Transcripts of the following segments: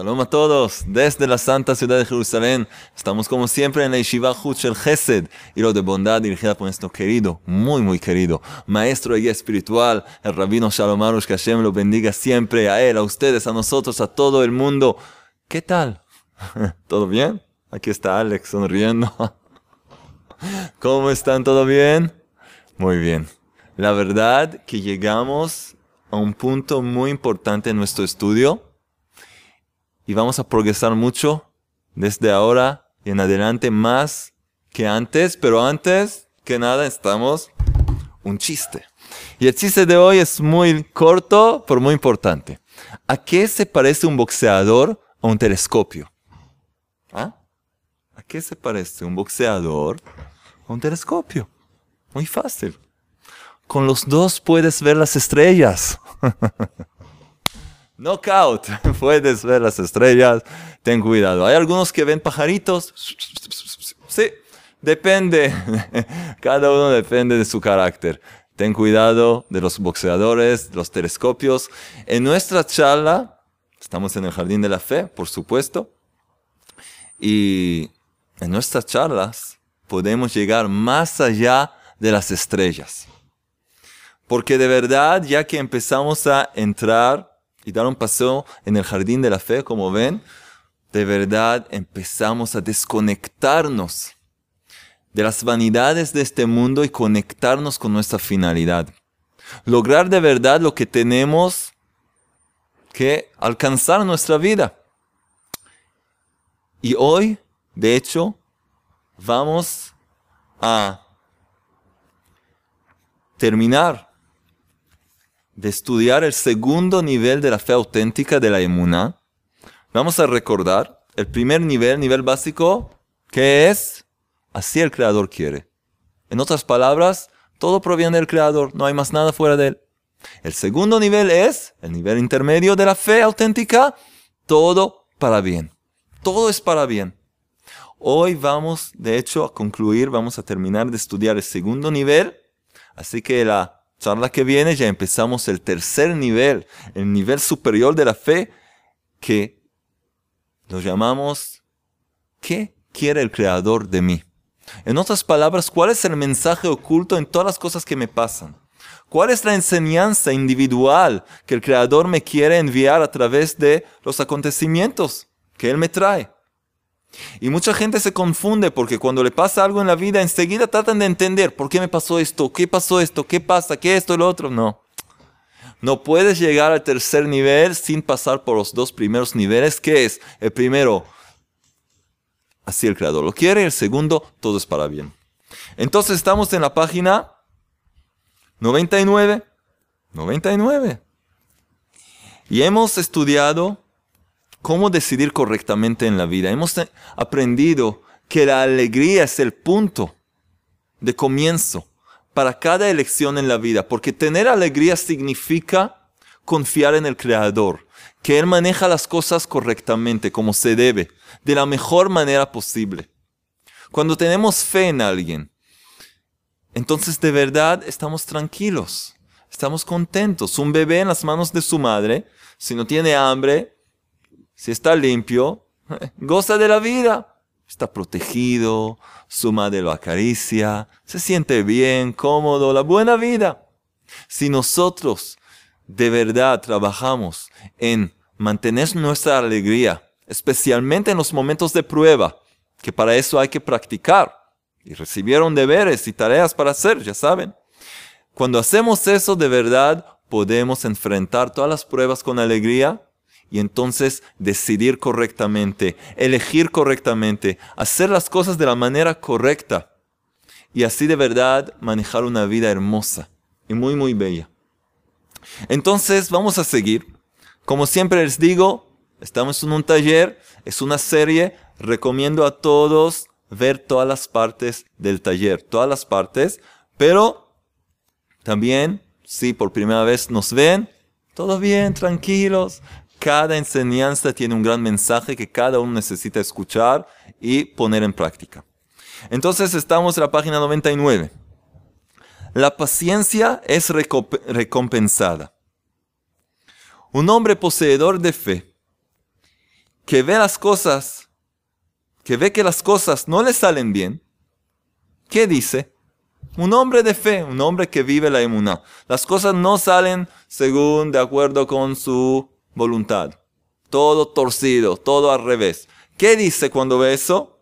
Shalom a todos, desde la santa ciudad de Jerusalén. Estamos como siempre en la Yeshiva Hutz el Gesed, y lo de bondad dirigida por nuestro querido, muy muy querido, maestro y guía espiritual, el rabino Shalom Arush, que Hashem lo bendiga siempre, a él, a ustedes, a nosotros, a todo el mundo. ¿Qué tal? ¿Todo bien? Aquí está Alex sonriendo. ¿Cómo están? ¿Todo bien? Muy bien. La verdad que llegamos a un punto muy importante en nuestro estudio y vamos a progresar mucho desde ahora y en adelante más que antes, pero antes que nada estamos un chiste. Y el chiste de hoy es muy corto, pero muy importante. ¿A qué se parece un boxeador a un telescopio? ¿Ah? ¿A qué se parece un boxeador a un telescopio? Muy fácil. Con los dos puedes ver las estrellas. Knockout. Puedes ver las estrellas. Ten cuidado. Hay algunos que ven pajaritos. Sí, depende. Cada uno depende de su carácter. Ten cuidado de los boxeadores, los telescopios. En nuestra charla, estamos en el Jardín de la Fe, por supuesto. Y en nuestras charlas podemos llegar más allá de las estrellas. Porque de verdad, ya que empezamos a entrar y dar un paseo en el jardín de la fe, como ven, de verdad empezamos a desconectarnos de las vanidades de este mundo y conectarnos con nuestra finalidad. Lograr de verdad lo que tenemos que alcanzar en nuestra vida. Y hoy, de hecho, vamos a terminar de estudiar el segundo nivel de la fe auténtica de la emuná, vamos a recordar el primer nivel, nivel básico, que es así el Creador quiere. En otras palabras, todo proviene del Creador, no hay más nada fuera de él. El segundo nivel es el nivel intermedio de la fe auténtica, todo para bien. Todo es para bien. Hoy vamos, de hecho, a concluir, vamos a terminar de estudiar el segundo nivel, así que la charla que viene ya empezamos el tercer nivel, el nivel superior de la fe, que lo llamamos ¿qué quiere el Creador de mí? En otras palabras, ¿cuál es el mensaje oculto en todas las cosas que me pasan? ¿Cuál es la enseñanza individual que el Creador me quiere enviar a través de los acontecimientos que Él me trae? Y mucha gente se confunde porque cuando le pasa algo en la vida, enseguida tratan de entender por qué me pasó esto, qué pasó esto, qué pasa, qué esto lo otro. No. No puedes llegar al tercer nivel sin pasar por los dos primeros niveles, que es el primero, así el creador lo quiere, el segundo, todo es para bien. Entonces estamos en la página 99. 99. Y hemos estudiado cómo decidir correctamente en la vida. Hemos aprendido que la alegría es el punto de comienzo para cada elección en la vida, porque tener alegría significa confiar en el Creador, que Él maneja las cosas correctamente, como se debe, de la mejor manera posible. Cuando tenemos fe en alguien, entonces de verdad estamos tranquilos, estamos contentos. Un bebé en las manos de su madre, si no tiene hambre, si está limpio, goza de la vida. Está protegido, su madre lo acaricia, se siente bien, cómodo, la buena vida. Si nosotros de verdad trabajamos en mantener nuestra alegría, especialmente en los momentos de prueba, que para eso hay que practicar, y recibieron deberes y tareas para hacer, ya saben. Cuando hacemos eso de verdad, podemos enfrentar todas las pruebas con alegría y entonces decidir correctamente, elegir correctamente, hacer las cosas de la manera correcta y así de verdad manejar una vida hermosa y muy muy bella. Entonces vamos a seguir. Como siempre les digo, estamos en un taller, es una serie, recomiendo a todos ver todas las partes del taller, todas las partes, pero también si por primera vez nos ven, todo bien, tranquilos, cada enseñanza tiene un gran mensaje que cada uno necesita escuchar y poner en práctica. Entonces estamos en la página 99. La paciencia es recompensada. Un hombre poseedor de fe que ve las cosas, que ve que las cosas no le salen bien, ¿qué dice? Un hombre de fe, un hombre que vive la emuná. Las cosas no salen según, de acuerdo con su voluntad. Todo torcido, todo al revés. ¿Qué dice cuando ve eso?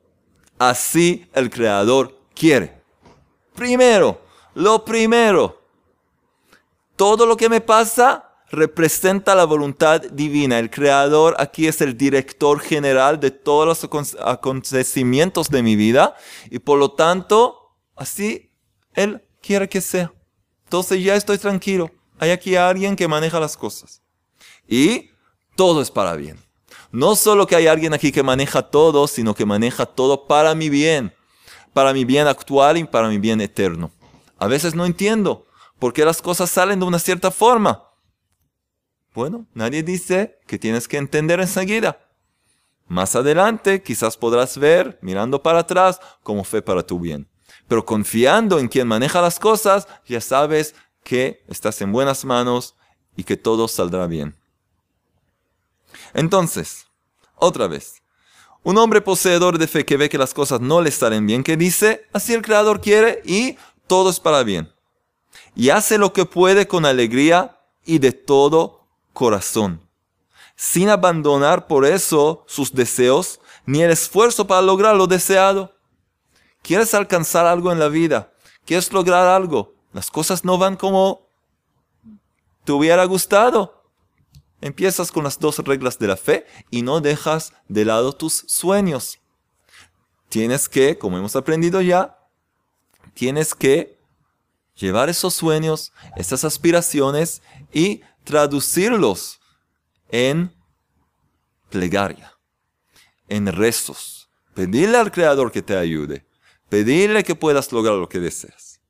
Así el Creador quiere. Primero, lo primero, todo lo que me pasa representa la voluntad divina. El creador aquí es el director general de todos los acontecimientos de mi vida y por lo tanto, así Él quiere que sea. Entonces ya estoy tranquilo. Hay aquí alguien que maneja las cosas. Y todo es para bien. No solo que hay alguien aquí que maneja todo, sino que maneja todo para mi bien. Para mi bien actual y para mi bien eterno. A veces no entiendo por qué las cosas salen de una cierta forma. Bueno, nadie dice que tienes que entender enseguida. Más adelante quizás podrás ver, mirando para atrás, cómo fue para tu bien. Pero confiando en quien maneja las cosas, ya sabes que estás en buenas manos y que todo saldrá bien. Entonces, otra vez, un hombre poseedor de fe que ve que las cosas no le salen bien, que dice, así el Creador quiere y todo es para bien. Y hace lo que puede con alegría y de todo corazón, sin abandonar por eso sus deseos ni el esfuerzo para lograr lo deseado. ¿Quieres alcanzar algo en la vida? ¿Quieres lograr algo? Las cosas no van como te hubiera gustado. Empiezas con las dos reglas de la fe y no dejas de lado tus sueños. Tienes que, como hemos aprendido ya, tienes que llevar esos sueños, esas aspiraciones y traducirlos en plegaria, en rezos. Pedirle al Creador que te ayude. Pedirle que puedas lograr lo que deseas.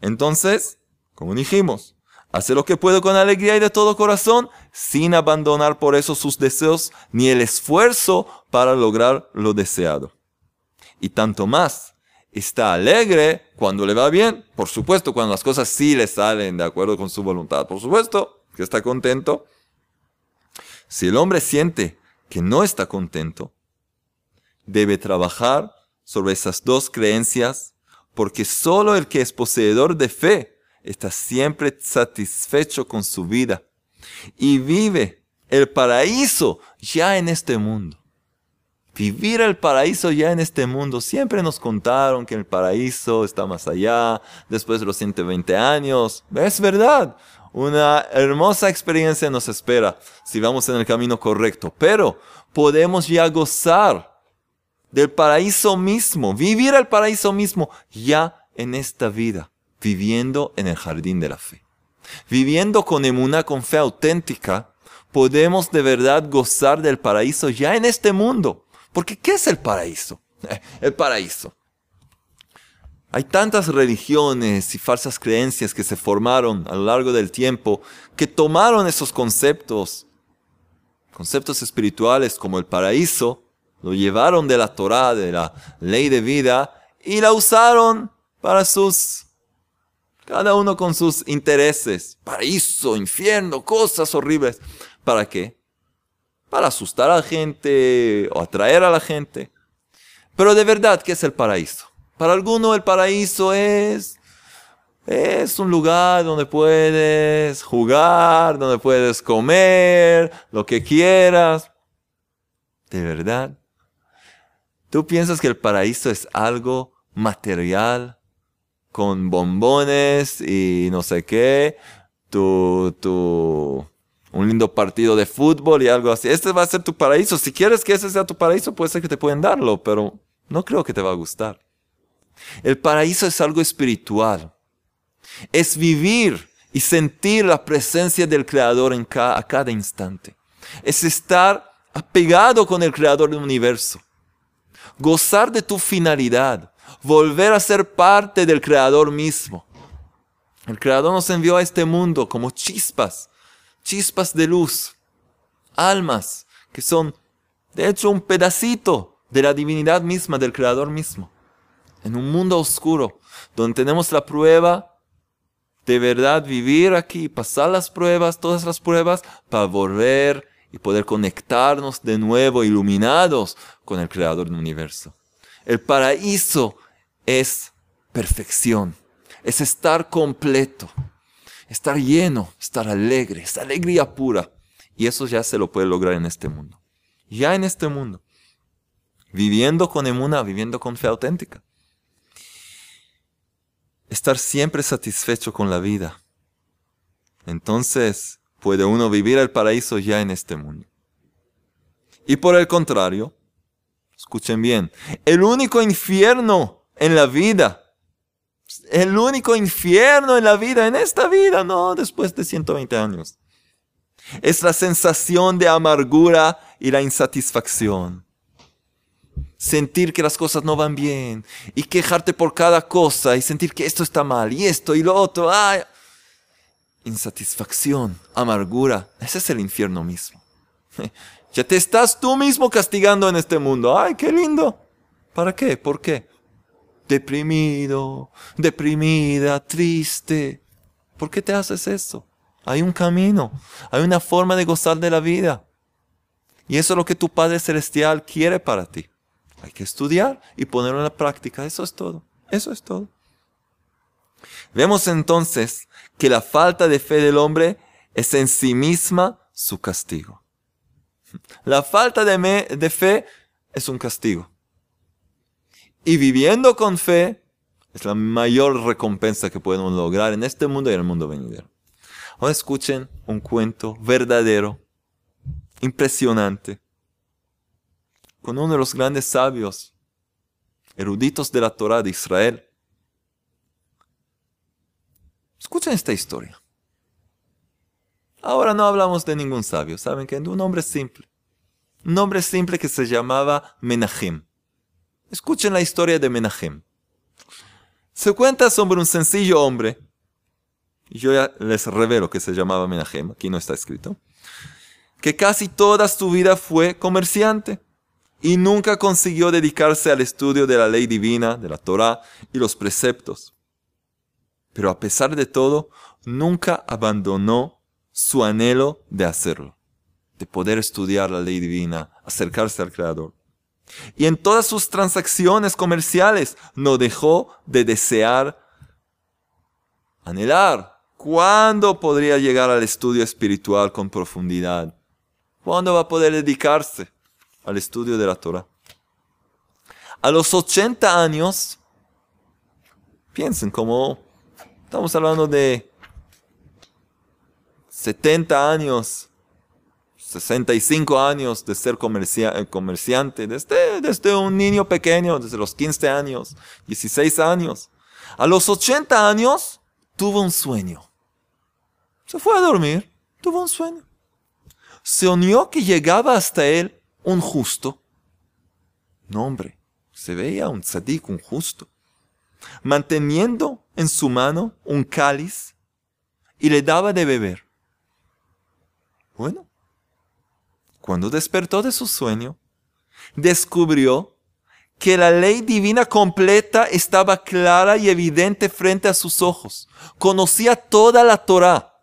Entonces, como dijimos, hace lo que puede con alegría y de todo corazón, sin abandonar por eso sus deseos ni el esfuerzo para lograr lo deseado. Y tanto más, está alegre cuando le va bien, por supuesto, cuando las cosas sí le salen de acuerdo con su voluntad, por supuesto, que está contento. Si el hombre siente que no está contento, debe trabajar sobre esas dos creencias, porque solo el que es poseedor de fe está siempre satisfecho con su vida y vive el paraíso ya en este mundo. Vivir el paraíso ya en este mundo. Siempre nos contaron que el paraíso está más allá, después de los 120 años. Es verdad. Una hermosa experiencia nos espera si vamos en el camino correcto, pero podemos ya gozar del paraíso mismo, vivir el paraíso mismo ya en esta vida, viviendo en el jardín de la fe. Viviendo con emuna, con fe auténtica, podemos de verdad gozar del paraíso ya en este mundo. Porque ¿qué es el paraíso? El paraíso hay tantas religiones y falsas creencias que se formaron a lo largo del tiempo que tomaron esos conceptos, conceptos espirituales como el paraíso, lo llevaron de la Torah, de la ley de vida, y la usaron para sus, cada uno con sus intereses. Paraíso, infierno, cosas horribles. ¿Para qué? Para asustar a la gente o atraer a la gente. Pero de verdad, ¿qué es el paraíso? Para algunos el paraíso es, es un lugar donde puedes jugar, donde puedes comer, lo que quieras. ¿De verdad? ¿Tú piensas que el paraíso es algo material, con bombones y no sé qué? Tu, tu, un lindo partido de fútbol y algo así. Este va a ser tu paraíso. Si quieres que ese sea tu paraíso, puede ser que te pueden darlo, pero no creo que te va a gustar. El paraíso es algo espiritual. Es vivir y sentir la presencia del Creador en a cada instante. Es estar apegado con el Creador del universo. Gozar de tu finalidad. Volver a ser parte del Creador mismo. El Creador nos envió a este mundo como chispas, chispas de luz, almas que son de hecho un pedacito de la divinidad misma del Creador mismo en un mundo oscuro, donde tenemos la prueba de verdad vivir aquí, pasar las pruebas, todas las pruebas, para volver y poder conectarnos de nuevo, iluminados con el Creador del universo. El paraíso es perfección, es estar completo, estar lleno, estar alegre, es alegría pura. Y eso ya se lo puede lograr en este mundo. Ya en este mundo. Viviendo con emuna, viviendo con fe auténtica. Estar siempre satisfecho con la vida. Entonces puede uno vivir el paraíso ya en este mundo. Y por el contrario, escuchen bien, el único infierno en la vida el único infierno en la vida, en esta vida, no después de 120 años. Es la sensación de amargura y la insatisfacción. Sentir que las cosas no van bien y quejarte por cada cosa y sentir que esto está mal y esto y lo otro. Insatisfacción, amargura, ese es el infierno mismo. Ya te estás tú mismo castigando en este mundo. Ay, qué lindo. ¿Para qué? ¿Por qué? deprimido, deprimida, triste. ¿Por qué te haces eso? Hay un camino, hay una forma de gozar de la vida. Y eso es lo que tu Padre Celestial quiere para ti. Hay que estudiar y ponerlo en la práctica. Eso es todo. Eso es todo. Vemos entonces que la falta de fe del hombre es en sí misma su castigo. La falta de, de fe es un castigo. Y viviendo con fe es la mayor recompensa que podemos lograr en este mundo y en el mundo venidero. Ahora escuchen un cuento verdadero, impresionante, con uno de los grandes sabios, eruditos de la Torah de Israel. Escuchen esta historia. Ahora no hablamos de ningún sabio, saben que un hombre simple. Un hombre simple que se llamaba Menachem. Escuchen la historia de Menachem. Se cuenta sobre un sencillo hombre, yo ya les revelo que se llamaba Menachem, aquí no está escrito, que casi toda su vida fue comerciante y nunca consiguió dedicarse al estudio de la ley divina, de la Torah y los preceptos. Pero a pesar de todo, nunca abandonó su anhelo de hacerlo, de poder estudiar la ley divina, acercarse al Creador. Y en todas sus transacciones comerciales no dejó de desear, anhelar, cuándo podría llegar al estudio espiritual con profundidad. ¿Cuándo va a poder dedicarse al estudio de la Torah? A los 80 años, piensen como estamos hablando de 70 años 65 años de ser eh, comerciante, desde, desde un niño pequeño, desde los 15 años, 16 años. A los 80 años tuvo un sueño. Se fue a dormir, tuvo un sueño. Soñó que llegaba hasta él un justo. No, hombre, se veía un tzadik, un justo, manteniendo en su mano un cáliz y le daba de beber. Bueno, cuando despertó de su sueño, descubrió que la ley divina completa estaba clara y evidente frente a sus ojos. Conocía toda la Torah,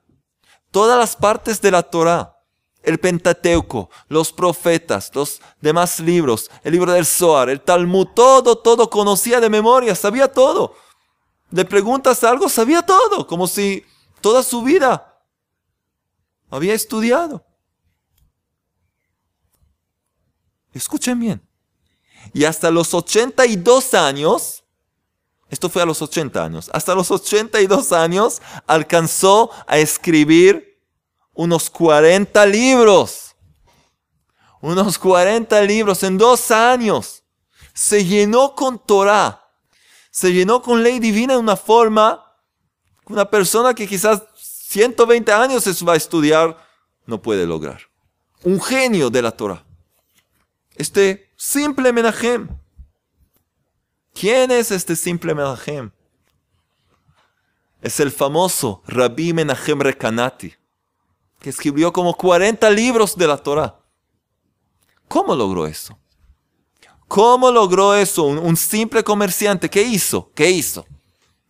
todas las partes de la Torah, el Pentateuco, los profetas, los demás libros, el libro del Zohar, el Talmud, todo, todo conocía de memoria, sabía todo. Le preguntas algo, sabía todo, como si toda su vida había estudiado. Escuchen bien. Y hasta los 82 años, esto fue a los 80 años, hasta los 82 años alcanzó a escribir unos 40 libros. Unos 40 libros en dos años. Se llenó con Torah. Se llenó con ley divina de una forma una persona que quizás 120 años se va a estudiar no puede lograr. Un genio de la Torah este simple Menachem. ¿Quién es este simple Menachem? Es el famoso Rabbi Menachem Rekanati, que escribió como 40 libros de la Torah. ¿Cómo logró eso? ¿Cómo logró eso un, simple comerciante? ¿Qué hizo? ¿Qué hizo?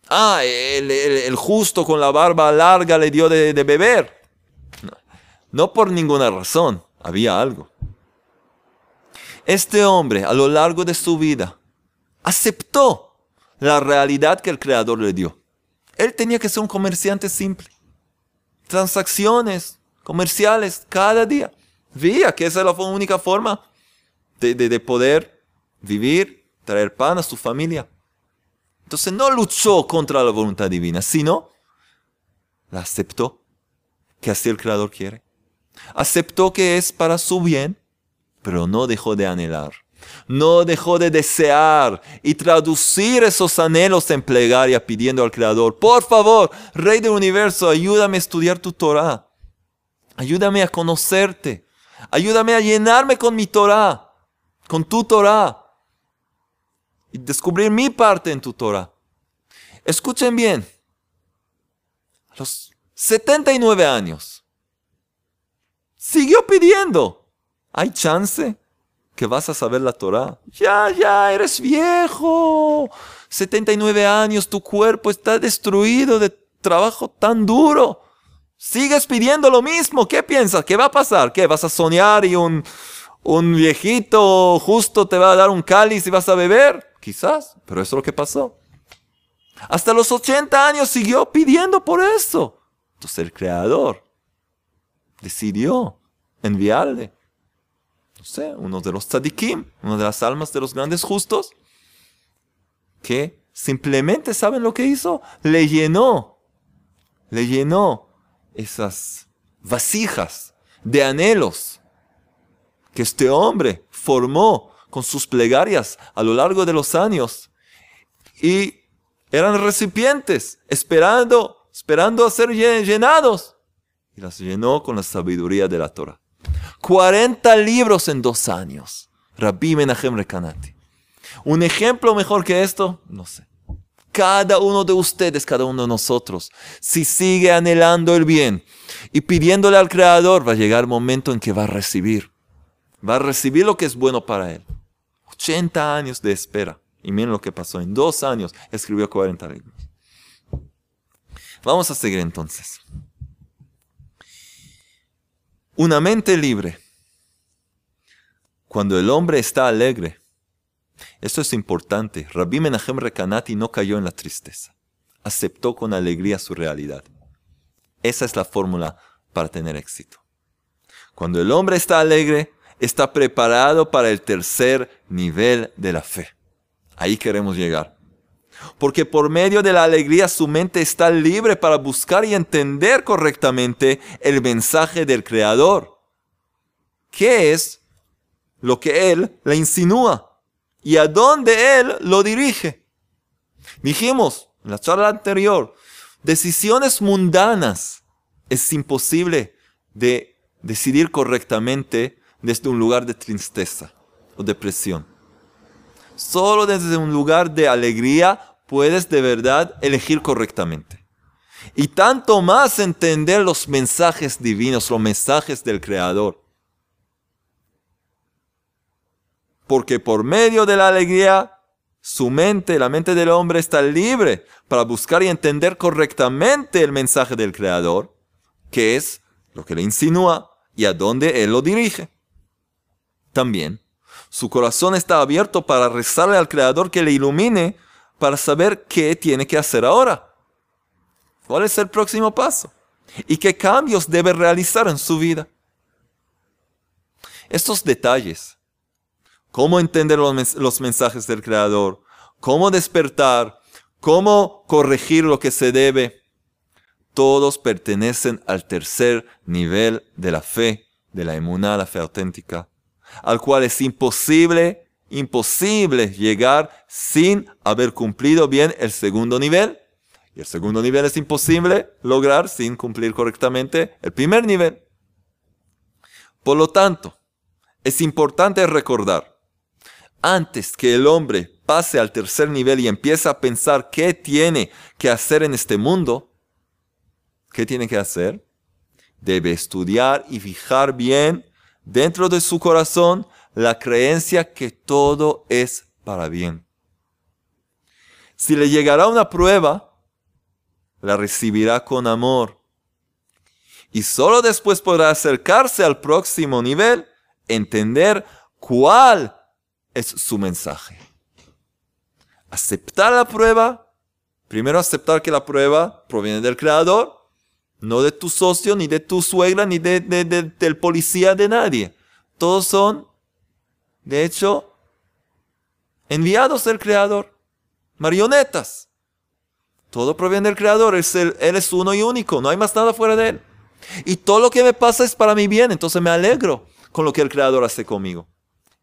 Ah, el, justo con la barba larga le dio de, beber. no por ninguna razón había algo. Este hombre a lo largo de su vida aceptó la realidad que el Creador le dio. Él tenía que ser un comerciante simple. Transacciones comerciales cada día. Veía que esa era la única forma de, de poder vivir, traer pan a su familia. Entonces no luchó contra la voluntad divina, sino la aceptó, que así el Creador quiere. Aceptó que es para su bien, pero no dejó de anhelar. No dejó de desear y traducir esos anhelos en plegaria pidiendo al Creador, por favor, Rey del Universo, ayúdame a estudiar tu Torah. Ayúdame a conocerte. Ayúdame a llenarme con mi Torah, con tu Torah. Y descubrir mi parte en tu Torah. Escuchen bien. A los 79 años. Siguió pidiendo. ¿Hay chance? que vas a saber la Torah. Ya, ya, eres viejo. 79 años, tu cuerpo está destruido de trabajo tan duro. Sigues pidiendo lo mismo. ¿Qué piensas? ¿Qué va a pasar? ¿Qué? ¿Vas a soñar y un, un viejito justo te va a dar un cáliz y vas a beber? Quizás, pero eso es lo que pasó. Hasta los 80 años siguió pidiendo por eso. Entonces el Creador decidió enviarle sé, uno de los tzadikim, una de las almas de los grandes justos, que simplemente, ¿saben lo que hizo? Le llenó, le llenó esas vasijas de anhelos que este hombre formó con sus plegarias a lo largo de los años. Y eran recipientes, esperando, esperando a ser llenados. Y las llenó con la sabiduría de la Torah. 40 libros en dos años. Rabbi Menachem Rekanati. ¿Un ejemplo mejor que esto? No sé. Cada uno de ustedes, cada uno de nosotros, si sigue anhelando el bien y pidiéndole al Creador, va a llegar el momento en que va a recibir. Va a recibir lo que es bueno para él. 80 años de espera. Y miren lo que pasó. En dos años escribió 40 libros. Vamos a seguir entonces. Una mente libre. Cuando el hombre está alegre. Esto es importante. Rabbi Menachem Rekanati no cayó en la tristeza. Aceptó con alegría su realidad. Esa es la fórmula para tener éxito. Cuando el hombre está alegre, está preparado para el tercer nivel de la fe. Ahí queremos llegar porque por medio de la alegría su mente está libre para buscar y entender correctamente el mensaje del Creador. ¿Qué es lo que Él le insinúa? ¿Y a dónde Él lo dirige? Dijimos en la charla anterior, decisiones mundanas es imposible de decidir correctamente desde un lugar de tristeza o depresión. Solo desde un lugar de alegría puedes de verdad elegir correctamente. Y tanto más entender los mensajes divinos, los mensajes del Creador. Porque por medio de la alegría, su mente, la mente del hombre está libre para buscar y entender correctamente el mensaje del Creador, que es lo que le insinúa y a dónde Él lo dirige. También su corazón está abierto para rezarle al Creador que le ilumine para saber qué tiene que hacer ahora. ¿Cuál es el próximo paso? ¿Y qué cambios debe realizar en su vida? Estos detalles, cómo entender los mensajes del Creador, cómo despertar, cómo corregir lo que se debe, todos pertenecen al tercer nivel de la fe, de la emuná, la fe auténtica, al cual es imposible, imposible llegar sin haber cumplido bien el segundo nivel. Y el segundo nivel es imposible lograr sin cumplir correctamente el primer nivel. Por lo tanto, es importante recordar, antes que el hombre pase al tercer nivel y empiece a pensar qué tiene que hacer en este mundo, ¿qué tiene que hacer? Debe estudiar y fijar bien dentro de su corazón la creencia que todo es para bien. Si le llegará una prueba, la recibirá con amor. Y solo después podrá acercarse al próximo nivel, entender cuál es su mensaje. Aceptar la prueba. Primero aceptar que la prueba proviene del Creador, no de tu socio, ni de tu suegra, ni de, del policía, de nadie. Todos son, de hecho, enviados del Creador, marionetas. Todo proviene del Creador, él es uno y único, no hay más nada fuera de Él. Y todo lo que me pasa es para mi bien, entonces me alegro con lo que el Creador hace conmigo.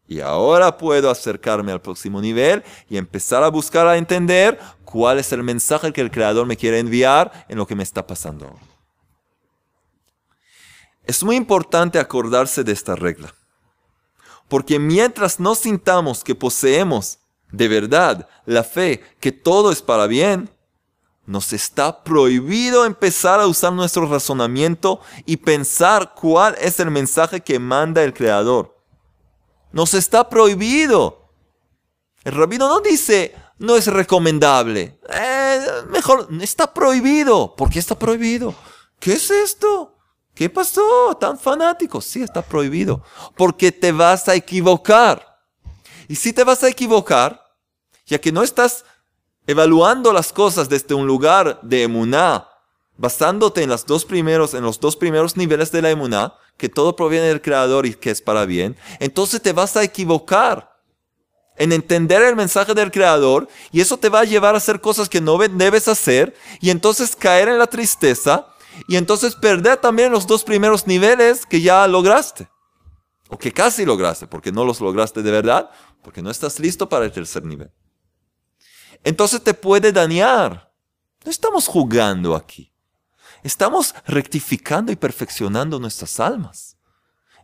Y ahora puedo acercarme al próximo nivel y empezar a buscar a entender cuál es el mensaje que el Creador me quiere enviar en lo que me está pasando. Es muy importante acordarse de esta regla. Porque mientras no sintamos que poseemos de verdad la fe que todo es para bien, nos está prohibido empezar a usar nuestro razonamiento y pensar cuál es el mensaje que manda el Creador. Nos está prohibido. El rabino no dice, no es recomendable. Eh, mejor, está prohibido. ¿Por qué está prohibido? ¿Qué es esto? ¿Qué pasó? ¿Tan fanático? Sí, está prohibido. Porque te vas a equivocar. Y si te vas a equivocar, ya que no estás evaluando las cosas desde un lugar de emuná, basándote en, las dos primeros, en los dos primeros niveles de la emuná, que todo proviene del Creador y que es para bien, entonces te vas a equivocar en entender el mensaje del Creador y eso te va a llevar a hacer cosas que no debes hacer y entonces caer en la tristeza y entonces perder también los dos primeros niveles que ya lograste o que casi lograste porque no los lograste de verdad porque no estás listo para el tercer nivel entonces te puede dañar. No estamos jugando aquí. Estamos rectificando y perfeccionando nuestras almas.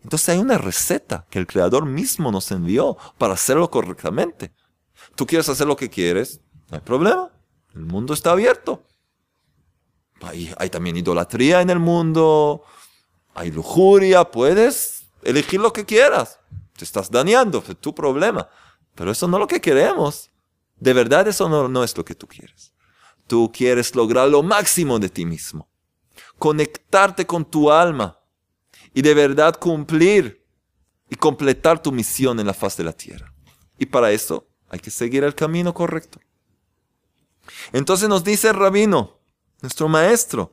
Entonces hay una receta que el Creador mismo nos envió para hacerlo correctamente. Tú quieres hacer lo que quieres, no hay problema. El mundo está abierto. Hay, también idolatría en el mundo, hay lujuria, puedes elegir lo que quieras. Te estás dañando, es tu problema. Pero eso no es lo que queremos. De verdad eso no, es lo que tú quieres. Tú quieres lograr lo máximo de ti mismo. Conectarte con tu alma y de verdad cumplir y completar tu misión en la faz de la tierra. Y para eso hay que seguir el camino correcto. Entonces nos dice el rabino, nuestro maestro,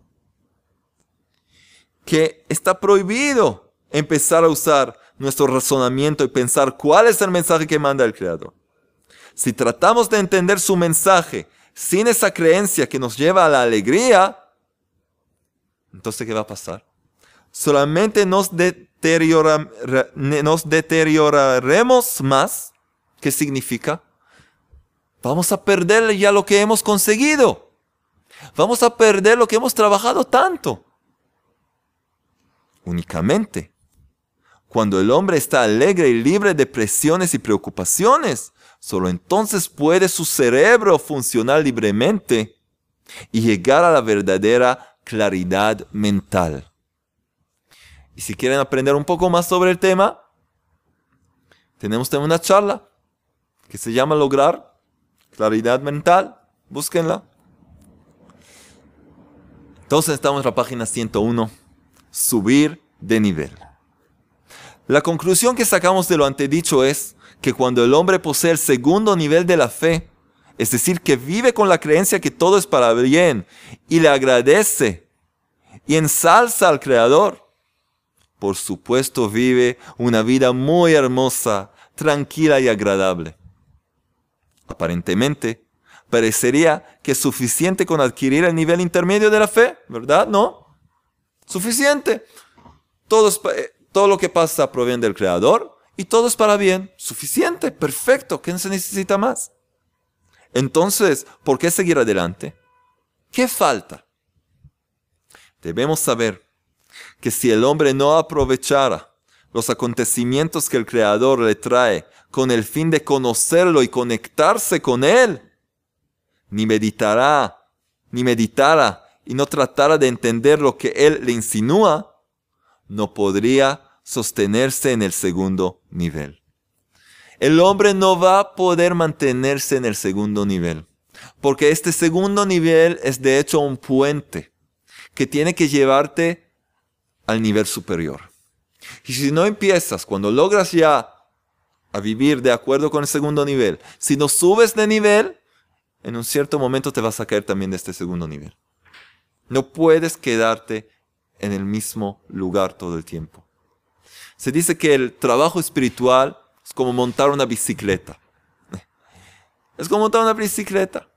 que está prohibido empezar a usar nuestro razonamiento y pensar cuál es el mensaje que manda el Creador. Si tratamos de entender su mensaje sin esa creencia que nos lleva a la alegría, entonces ¿qué va a pasar? Solamente nos, nos deterioraremos más. ¿Qué significa? Vamos a perder ya lo que hemos conseguido. Vamos a perder lo que hemos trabajado tanto. Únicamente cuando el hombre está alegre y libre de presiones y preocupaciones, Solo entonces puede su cerebro funcionar libremente y llegar a la verdadera claridad mental. Y si quieren aprender un poco más sobre el tema, tenemos también una charla que se llama Lograr Claridad Mental. Búsquenla. Entonces estamos en la página 101. Subir de nivel. La conclusión que sacamos de lo antedicho es que cuando el hombre posee el segundo nivel de la fe, es decir, que vive con la creencia que todo es para bien y le agradece y ensalza al Creador, por supuesto vive una vida muy hermosa, tranquila y agradable. Aparentemente, parecería que es suficiente con adquirir el nivel intermedio de la fe, ¿verdad? No. Suficiente. Todo, eh, todo lo que pasa proviene del Creador y todo es para bien. Suficiente, perfecto, ¿qué se necesita más? Entonces, ¿por qué seguir adelante? ¿Qué falta? Debemos saber que si el hombre no aprovechara los acontecimientos que el Creador le trae con el fin de conocerlo y conectarse con él, ni meditará, ni meditara y no tratara de entender lo que él le insinúa, no podría sostenerse en el segundo nivel. El hombre no va a poder mantenerse en el segundo nivel, porque este segundo nivel es de hecho un puente que tiene que llevarte al nivel superior. Y si no empiezas, cuando logras ya a vivir de acuerdo con el segundo nivel, si no subes de nivel, en un cierto momento te vas a caer también de este segundo nivel. No puedes quedarte en el mismo lugar todo el tiempo. Se dice que el trabajo espiritual es como montar una bicicleta. Es como montar una bicicleta.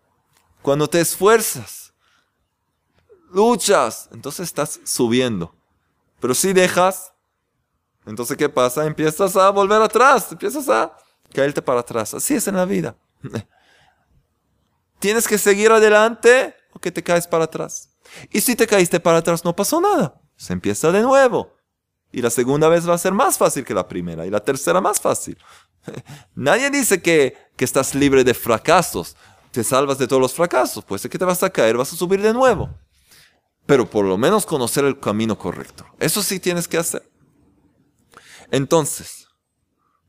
Cuando te esfuerzas, luchas, entonces estás subiendo. Pero si dejas, entonces ¿qué pasa? Empiezas a volver atrás, empiezas a caerte para atrás. Así es en la vida. Tienes que seguir adelante o que te caes para atrás. Y si te caíste para atrás no pasó nada. Se empieza de nuevo. Y la segunda vez va a ser más fácil que la primera. Y la tercera más fácil. Nadie dice que, que estás libre de fracasos. Te salvas de todos los fracasos. Puede ser que te vas a caer, vas a subir de nuevo. Pero por lo menos conocer el camino correcto. Eso sí tienes que hacer. Entonces,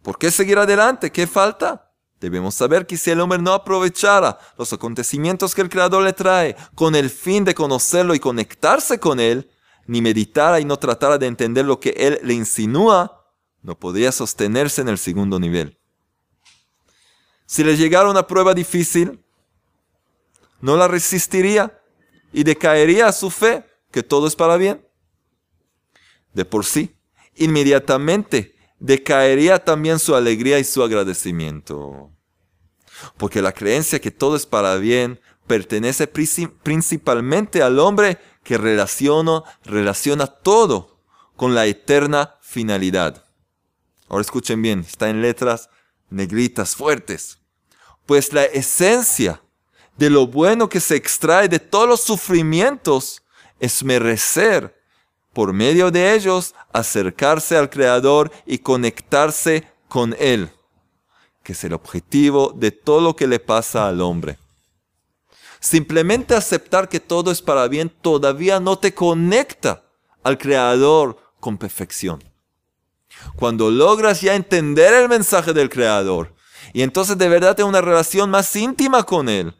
¿por qué seguir adelante? ¿Qué falta? Debemos saber que si el hombre no aprovechara los acontecimientos que el Creador le trae con el fin de conocerlo y conectarse con él, ni meditara y no tratara de entender lo que él le insinúa, no podría sostenerse en el segundo nivel. Si le llegara una prueba difícil, no la resistiría y decaería a su fe que todo es para bien. De por sí, inmediatamente decaería también su alegría y su agradecimiento. Porque la creencia que todo es para bien pertenece principalmente al hombre que relaciona, relaciona todo con la eterna finalidad. Ahora escuchen bien, está en letras negritas fuertes. Pues la esencia de lo bueno que se extrae de todos los sufrimientos es merecer por medio de ellos acercarse al Creador y conectarse con Él, que es el objetivo de todo lo que le pasa al hombre. Simplemente aceptar que todo es para bien todavía no te conecta al Creador con perfección. Cuando logras ya entender el mensaje del Creador y entonces de verdad tener una relación más íntima con Él,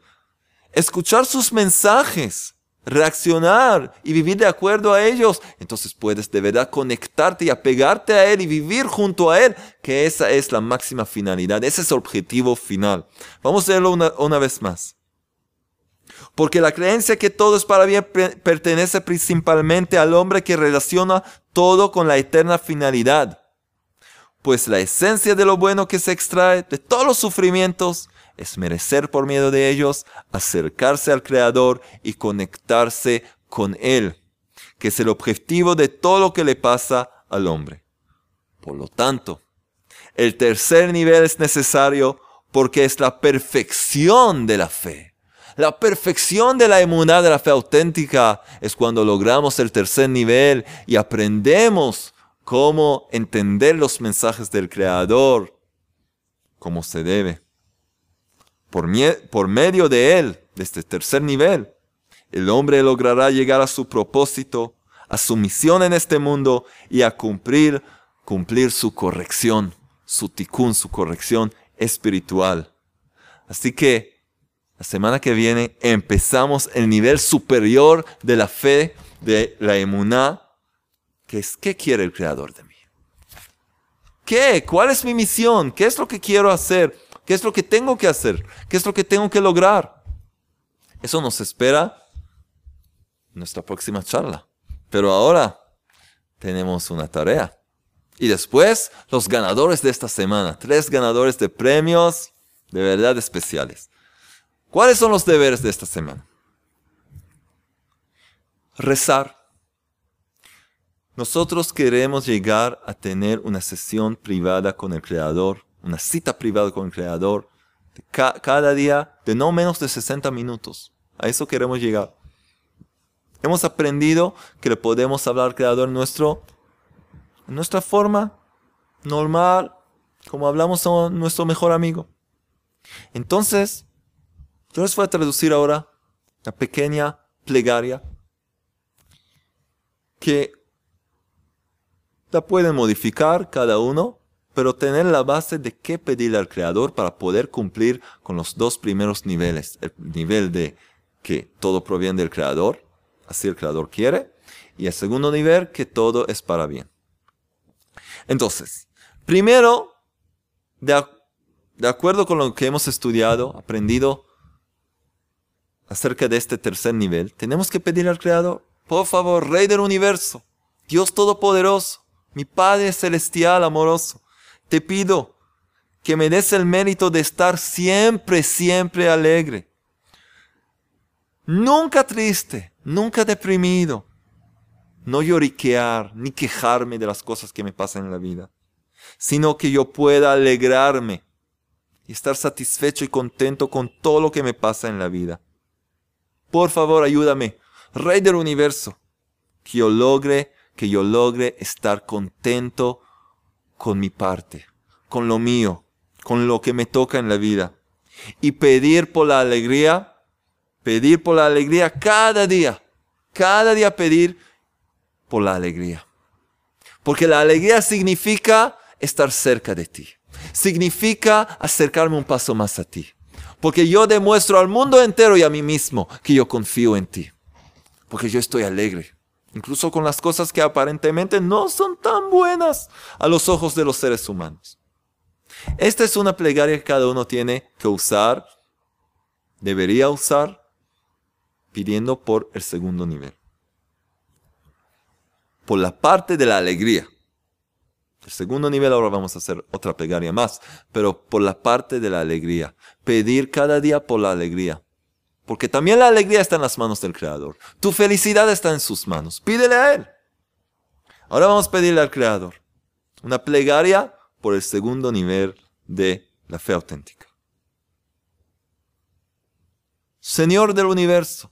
escuchar sus mensajes, reaccionar y vivir de acuerdo a ellos, entonces puedes de verdad conectarte y apegarte a Él y vivir junto a Él, que esa es la máxima finalidad, ese es el objetivo final. Vamos a verlo una, una vez más. Porque la creencia que todo es para bien pertenece principalmente al hombre que relaciona todo con la eterna finalidad. Pues la esencia de lo bueno que se extrae de todos los sufrimientos es merecer por miedo de ellos, acercarse al Creador y conectarse con Él, que es el objetivo de todo lo que le pasa al hombre. Por lo tanto, el tercer nivel es necesario porque es la perfección de la fe. La perfección de la emuná de la fe auténtica es cuando logramos el tercer nivel y aprendemos cómo entender los mensajes del Creador como se debe por, medio de él, de este tercer nivel, el hombre logrará llegar a su propósito, a su misión en este mundo y a cumplir, cumplir su corrección, su tikkun, su corrección espiritual. Así que la semana que viene empezamos el nivel superior de la fe, de la emuná, que es ¿qué quiere el Creador de mí? ¿Qué? ¿Cuál es mi misión? ¿Qué es lo que quiero hacer? ¿Qué es lo que tengo que hacer? ¿Qué es lo que tengo que lograr? Eso nos espera en nuestra próxima charla. Pero ahora tenemos una tarea. Y después, los ganadores de esta semana. Tres ganadores de premios de verdad especiales. ¿Cuáles son los deberes de esta semana? Rezar. Nosotros queremos llegar a tener una sesión privada con el Creador una cita privada con el Creador, cada día de no menos de 60 minutos. A eso queremos llegar. Hemos aprendido que le podemos hablar al Creador nuestro, en nuestra forma normal, como hablamos a nuestro mejor amigo. Entonces, yo les voy a traducir ahora la pequeña plegaria que la pueden modificar cada uno pero tener la base de qué pedirle al Creador para poder cumplir con los dos primeros niveles. El nivel de que todo proviene del Creador, así el Creador quiere, Y el segundo nivel, que todo es para bien. Entonces, primero, de, acuerdo con lo que hemos estudiado, aprendido acerca de este tercer nivel, tenemos que pedir al Creador, por favor, Rey del universo, Dios Todopoderoso, mi Padre Celestial amoroso, te pido que me des el mérito de estar siempre, siempre alegre. Nunca triste, nunca deprimido. No lloriquear ni quejarme de las cosas que me pasan en la vida, sino que yo pueda alegrarme y estar satisfecho y contento con todo lo que me pasa en la vida. Por favor, ayúdame, Rey del universo, que yo logre, que yo logre estar contento con mi parte, con lo mío, con lo que me toca en la vida. Y pedir por la alegría, pedir por la alegría cada día, cada día pedir por la alegría. Porque la alegría significa estar cerca de ti. Significa acercarme un paso más a ti. Porque yo demuestro al mundo entero y a mí mismo que yo confío en ti. Porque yo estoy alegre. Incluso con las cosas que aparentemente no son tan buenas a los ojos de los seres humanos. Esta es una plegaria que cada uno tiene que usar, debería usar, pidiendo por el segundo nivel. Por la parte de la alegría. El segundo nivel ahora vamos a hacer otra plegaria más, pero por la parte de la alegría. Pedir cada día por la alegría. Porque también la alegría está en las manos del Creador. Tu felicidad está en sus manos. Pídele a Él. Ahora vamos a pedirle al Creador una plegaria por el segundo nivel de la fe auténtica. Señor del universo,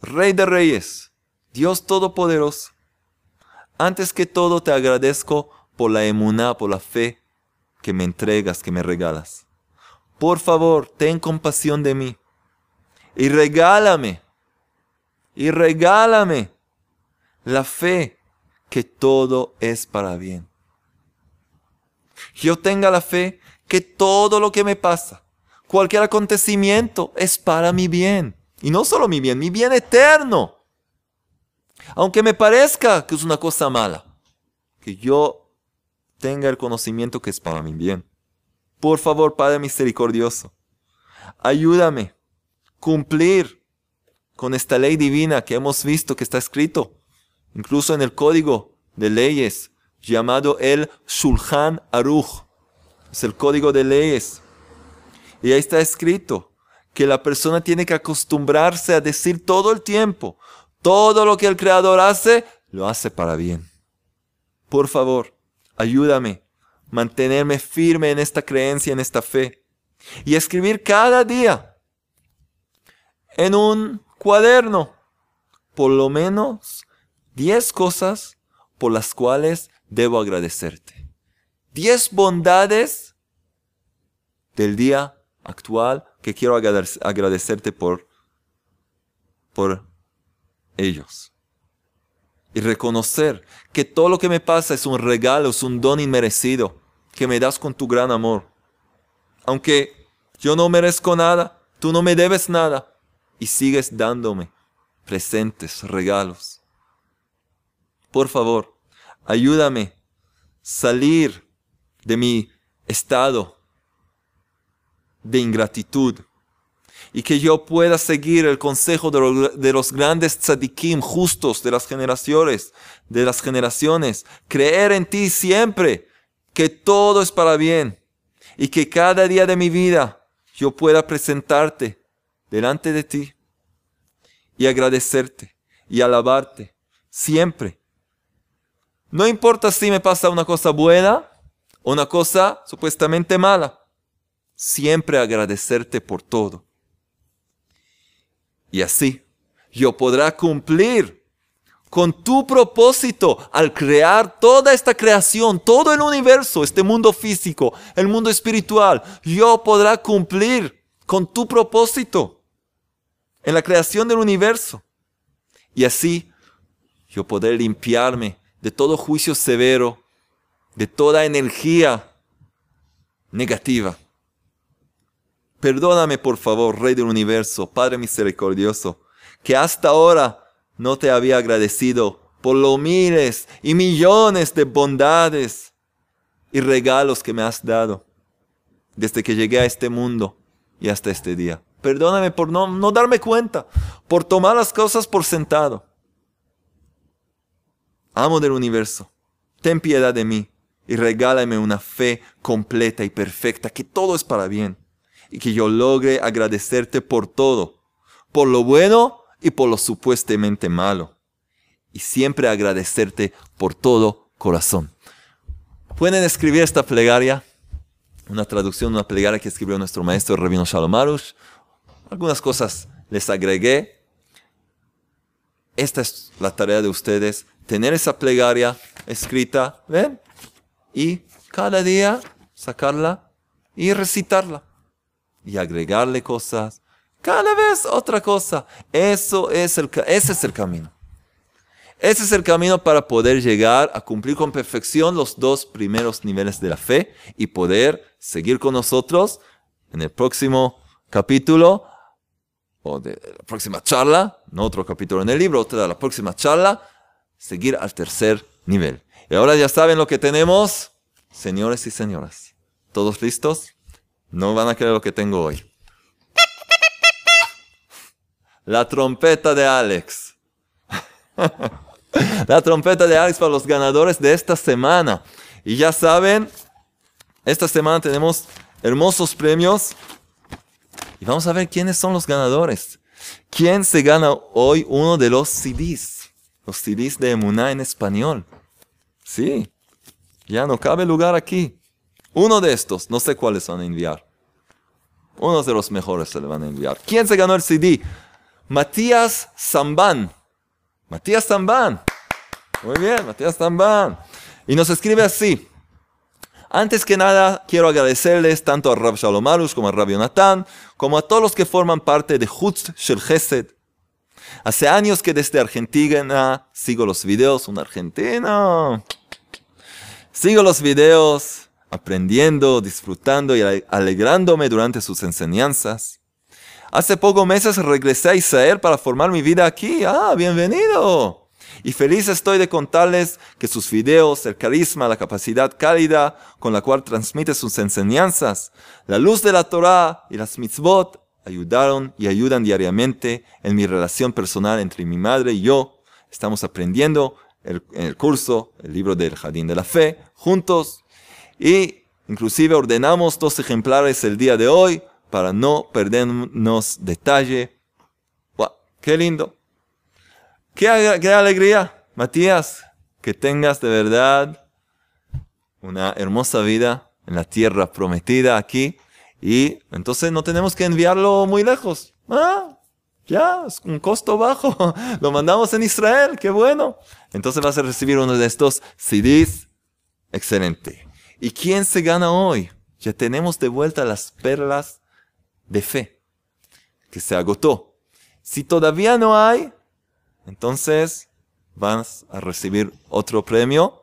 Rey de Reyes, Dios Todopoderoso, antes que todo te agradezco por la emuná, por la fe que me entregas, que me regalas. Por favor, ten compasión de mí y regálame, y regálame la fe que todo es para bien. Yo tenga la fe que todo lo que me pasa, cualquier acontecimiento es para mi bien. Y no solo mi bien, mi bien eterno. Aunque me parezca que es una cosa mala, que yo tenga el conocimiento que es para mi bien. Por favor, Padre misericordioso, ayúdame a cumplir con esta ley divina que hemos visto que está escrito, incluso en el código de leyes llamado el Shulchan Aruch. Es el código de leyes. Y ahí está escrito que la persona tiene que acostumbrarse a decir todo el tiempo, todo lo que el Creador hace, lo hace para bien. Por favor, ayúdame mantenerme firme en esta creencia, en esta fe. Y escribir cada día en un cuaderno por lo menos 10 cosas por las cuales debo agradecerte. 10 bondades del día actual que quiero agradecerte por, por ellos. Y reconocer que todo lo que me pasa es un regalo, es un don inmerecido que me das con tu gran amor. Aunque yo no merezco nada, tú no me debes nada y sigues dándome presentes, regalos. Por favor, ayúdame salir de mi estado de ingratitud y que yo pueda seguir el consejo de los, grandes tzadikim justos de las generaciones, de las generaciones, creer en ti siempre, que todo es para bien y que cada día de mi vida yo pueda presentarte delante de ti y agradecerte y alabarte siempre. No importa si me pasa una cosa buena o una cosa supuestamente mala, siempre agradecerte por todo y así yo podrá cumplir con tu propósito al crear toda esta creación, todo el universo, este mundo físico, el mundo espiritual. Yo podrá cumplir con tu propósito en la creación del universo. Y así yo poder limpiarme de todo juicio severo, de toda energía negativa Perdóname por favor, Rey del universo, Padre misericordioso, que hasta ahora no te había agradecido por los miles y millones de bondades y regalos que me has dado desde que llegué a este mundo y hasta este día. Perdóname por no, no darme cuenta, por tomar las cosas por sentado. Amo del universo, ten piedad de mí y regálame una fe completa y perfecta, que todo es para bien, y que yo logre agradecerte por todo, por lo bueno y por lo supuestamente malo, y siempre agradecerte por todo corazón. Pueden escribir esta plegaria, una traducción, una plegaria que escribió nuestro maestro Rabino Shalom Arush. Algunas cosas les agregué. Esta es la tarea de ustedes, tener esa plegaria escrita, ¿ven? y cada día sacarla y recitarla y agregarle cosas. Cada vez otra cosa. Eso es el, ese es el camino. Ese es el camino para poder llegar a cumplir con perfección los dos primeros niveles de la fe y poder seguir con nosotros en el próximo capítulo o de la próxima charla, no otro capítulo en el libro, otra de la próxima charla, seguir al tercer nivel. Y ahora ya saben lo que tenemos, señores y señoras. ¿Todos listos? No van a creer lo que tengo hoy. La trompeta de Alex. La trompeta de Alex para los ganadores de esta semana. Y ya saben, esta semana tenemos hermosos premios. Y vamos a ver quiénes son los ganadores. ¿Quién se gana hoy uno de los CDs? Los CDs de Emuná en español. Sí, ya no cabe lugar aquí. Uno de estos, no sé cuáles van a enviar. Uno de los mejores se le van a enviar. ¿Quién se ganó el CD? Matías Zambán. Matías Zambán. Muy bien, Matías Zambán. Y nos escribe así. Antes que nada, quiero agradecerles tanto a Rab Shalomarus como a Rab Yonatan, como a todos los que forman parte de Hutz Shel Chesed. Hace años que desde Argentina sigo los videos, un argentino Sigo los videos, aprendiendo, disfrutando y alegrándome durante sus enseñanzas. Hace pocos meses regresé a Israel para formar mi vida aquí. Ah, bienvenido. Y feliz estoy de contarles que sus videos, el carisma, la capacidad cálida con la cual transmite sus enseñanzas, la luz de la Torah y las mitzvot ayudaron y ayudan diariamente en mi relación personal entre mi madre y yo. Estamos aprendiendo en el curso, el libro del Jardín de la Fe, juntos. Y inclusive ordenamos dos ejemplares el día de hoy para no perdernos detalle. ¡Qué lindo! ¡Qué, ¡Qué alegría! Matías, que tengas de verdad una hermosa vida en la tierra prometida aquí. Y entonces no tenemos que enviarlo muy lejos. Ah, ya, es un costo bajo. Lo mandamos en Israel, qué bueno. Entonces vas a recibir uno de estos CDs. Excelente. ¿Y quién se gana hoy? Ya tenemos de vuelta las perlas de fe, que se agotó. Si todavía no hay, entonces vas a recibir otro premio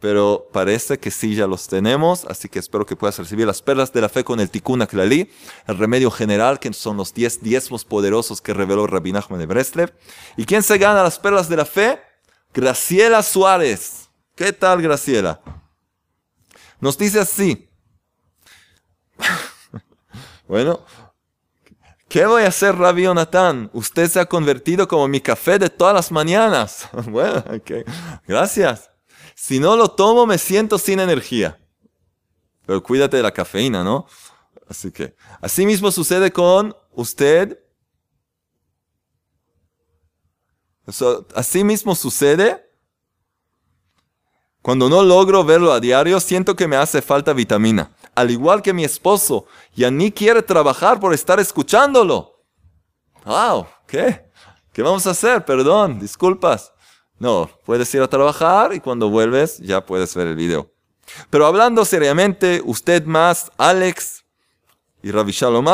pero parece que sí ya los tenemos, así que espero que puedas recibir las perlas de la fe con el Tikkun Aklali, el remedio general, que son los 10 diezmos poderosos que reveló Rabbi Nachman de Breslev. ¿Y quién se gana las perlas de la fe? Graciela Suárez. ¿Qué tal, Graciela? Nos dice así. Bueno, ¿qué voy a hacer, Rabbi Jonathan? Usted se ha convertido como mi café de todas las mañanas. bueno, ok. Gracias. Si no lo tomo, me siento sin energía. Pero cuídate de la cafeína, ¿no? Así que, así mismo sucede con usted. así mismo sucede cuando no logro verlo a diario, siento que me hace falta vitamina. Al igual que mi esposo, ya ni quiere trabajar por estar escuchándolo. ¡Wow! ¿Qué? ¿Qué vamos a hacer? Perdón, disculpas. No, puedes ir a trabajar y cuando vuelves ya puedes ver el video. Pero hablando seriamente, usted más, Alex y Ravi Shalom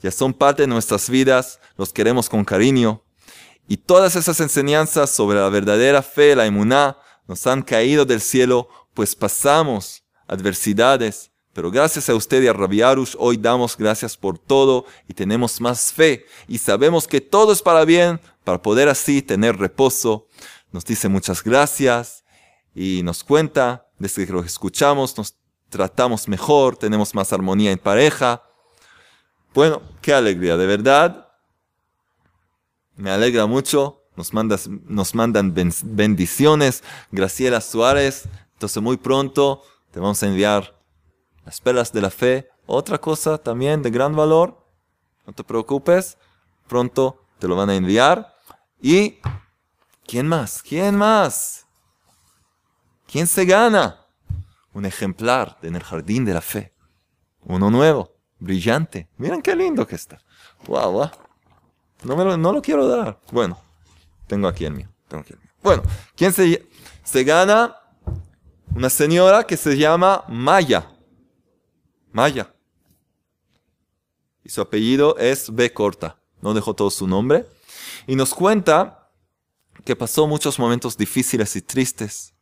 ya son parte de nuestras vidas, los queremos con cariño. Y todas esas enseñanzas sobre la verdadera fe, la emuná, nos han caído del cielo, pues pasamos adversidades. Pero gracias a usted y a Rabbi Arush, hoy damos gracias por todo y tenemos más fe. Y sabemos que todo es para bien para poder así tener reposo. Nos dice muchas gracias y nos cuenta, desde que lo escuchamos, nos tratamos mejor, tenemos más armonía en pareja. Bueno, qué alegría, de verdad. Me alegra mucho. Nos, mandas, nos mandan bendiciones. Graciela Suárez. Entonces muy pronto te vamos a enviar las perlas de la fe. Otra cosa también de gran valor. No te preocupes. Pronto te lo van a enviar. Y ¿quién más? ¿Quién más? ¿Quién se gana? Un ejemplar en el jardín de la fe. Uno nuevo, brillante. Miren qué lindo que está. Wow, No, me lo, no lo quiero dar. Bueno, tengo aquí el mío. Tengo aquí el mío. Bueno, ¿quién se, se gana? Una señora que se llama Maya. Maya. Y su apellido es B corta. No dejó todo su nombre. Y nos cuenta que pasó muchos momentos difíciles y tristes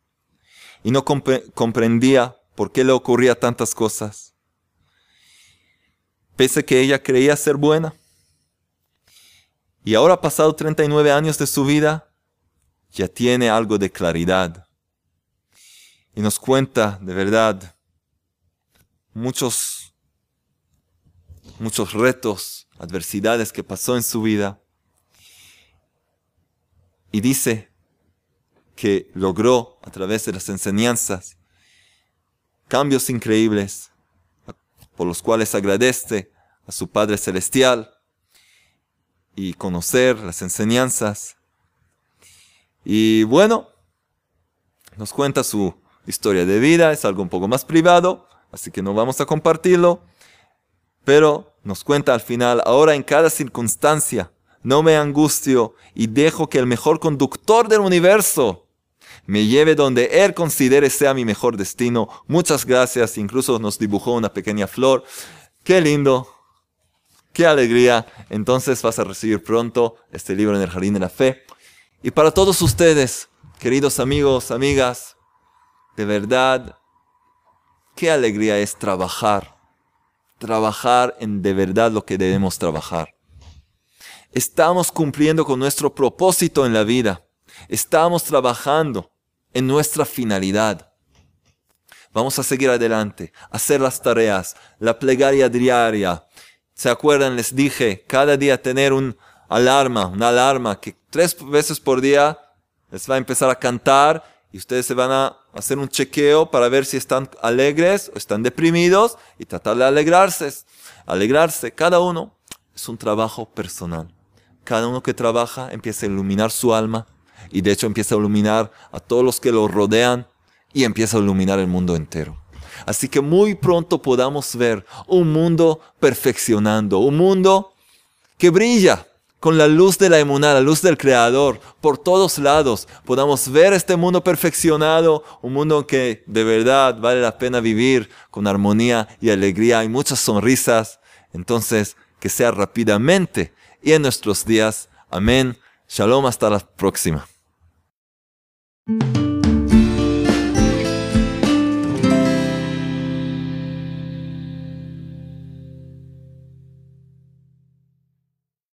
y no comprendía por qué le ocurría tantas cosas. Pese que ella creía ser buena. Y ahora, pasado 39 años de su vida, ya tiene algo de claridad. Y nos cuenta, de verdad, muchos, muchos retos, adversidades que pasó en su vida y dice que logró a través de las enseñanzas cambios increíbles por los cuales agradece a su Padre Celestial y conocer las enseñanzas. Y bueno, nos cuenta su historia de vida, es algo un poco más privado, así que no vamos a compartirlo, pero nos cuenta al final, ahora en cada circunstancia, no me angustio y dejo que el mejor conductor del universo me lleve donde Él considere sea mi mejor destino. Muchas gracias. Incluso nos dibujó una pequeña flor. Qué lindo. Qué alegría. Entonces vas a recibir pronto este libro en el Jardín de la Fe. Y para todos ustedes, queridos amigos, amigas, de verdad, qué alegría es trabajar. Trabajar en de verdad lo que debemos trabajar. Estamos cumpliendo con nuestro propósito en la vida. Estamos trabajando en nuestra finalidad. Vamos a seguir adelante, hacer las tareas, la plegaria diaria. ¿Se acuerdan? Les dije, cada día tener un alarma, una alarma que tres veces por día les va a empezar a cantar y ustedes se van a hacer un chequeo para ver si están alegres o están deprimidos y tratar de alegrarse. Alegrarse, cada uno es un trabajo personal. Cada uno que trabaja empieza a iluminar su alma y de hecho empieza a iluminar a todos los que lo rodean y empieza a iluminar el mundo entero. Así que muy pronto podamos ver un mundo perfeccionando, un mundo que brilla con la luz de la emuná, la luz del Creador, por todos lados. Podamos ver este mundo perfeccionado, un mundo que de verdad vale la pena vivir con armonía y alegría y muchas sonrisas. Entonces, que sea rápidamente y en nuestros días. Amén. Shalom, hasta la próxima.